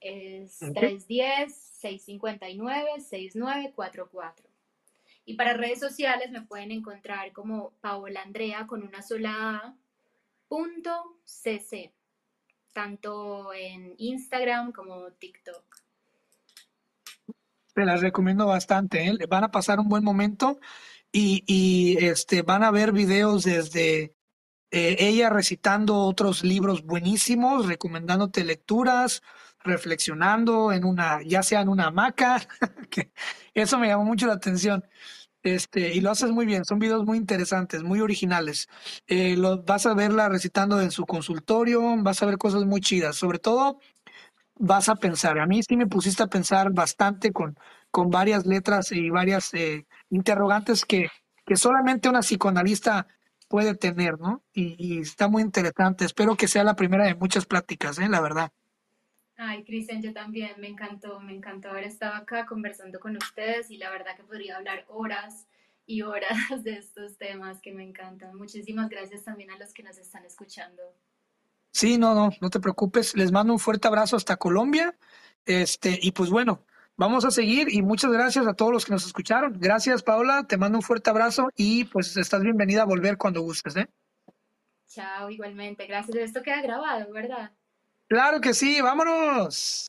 Es 310-659-6944. Y para redes sociales me pueden encontrar como Paola Andrea con una sola A, punto CC. tanto en Instagram como TikTok. Te las recomiendo bastante, ¿eh? van a pasar un buen momento y, este, van a ver videos desde eh, ella recitando otros libros buenísimos, recomendándote lecturas, reflexionando en una, ya sea en una hamaca, que eso me llamó mucho la atención. Este, y lo haces muy bien, son videos muy interesantes, muy originales. Eh, lo, vas a verla recitando en su consultorio, vas a ver cosas muy chidas. Sobre todo, vas a pensar. A mí sí me pusiste a pensar bastante con, con varias letras y varias eh, interrogantes que, que solamente una psicoanalista puede tener, ¿no? Y, y, está muy interesante. Espero que sea la primera de muchas pláticas, ¿eh? La verdad. Ay, Cristian, yo también, me encantó, me encantó haber estado acá conversando con ustedes y la verdad que podría hablar horas y horas de estos temas que me encantan. Muchísimas gracias también a los que nos están escuchando. Sí, no, no, no te preocupes. Les mando un fuerte abrazo hasta Colombia. Este, y pues bueno, vamos a seguir y muchas gracias a todos los que nos escucharon. Gracias, Paola, te mando un fuerte abrazo y pues estás bienvenida a volver cuando gustes, ¿eh? Chao, igualmente. Gracias. Esto queda grabado, ¿verdad? Claro que sí, vámonos.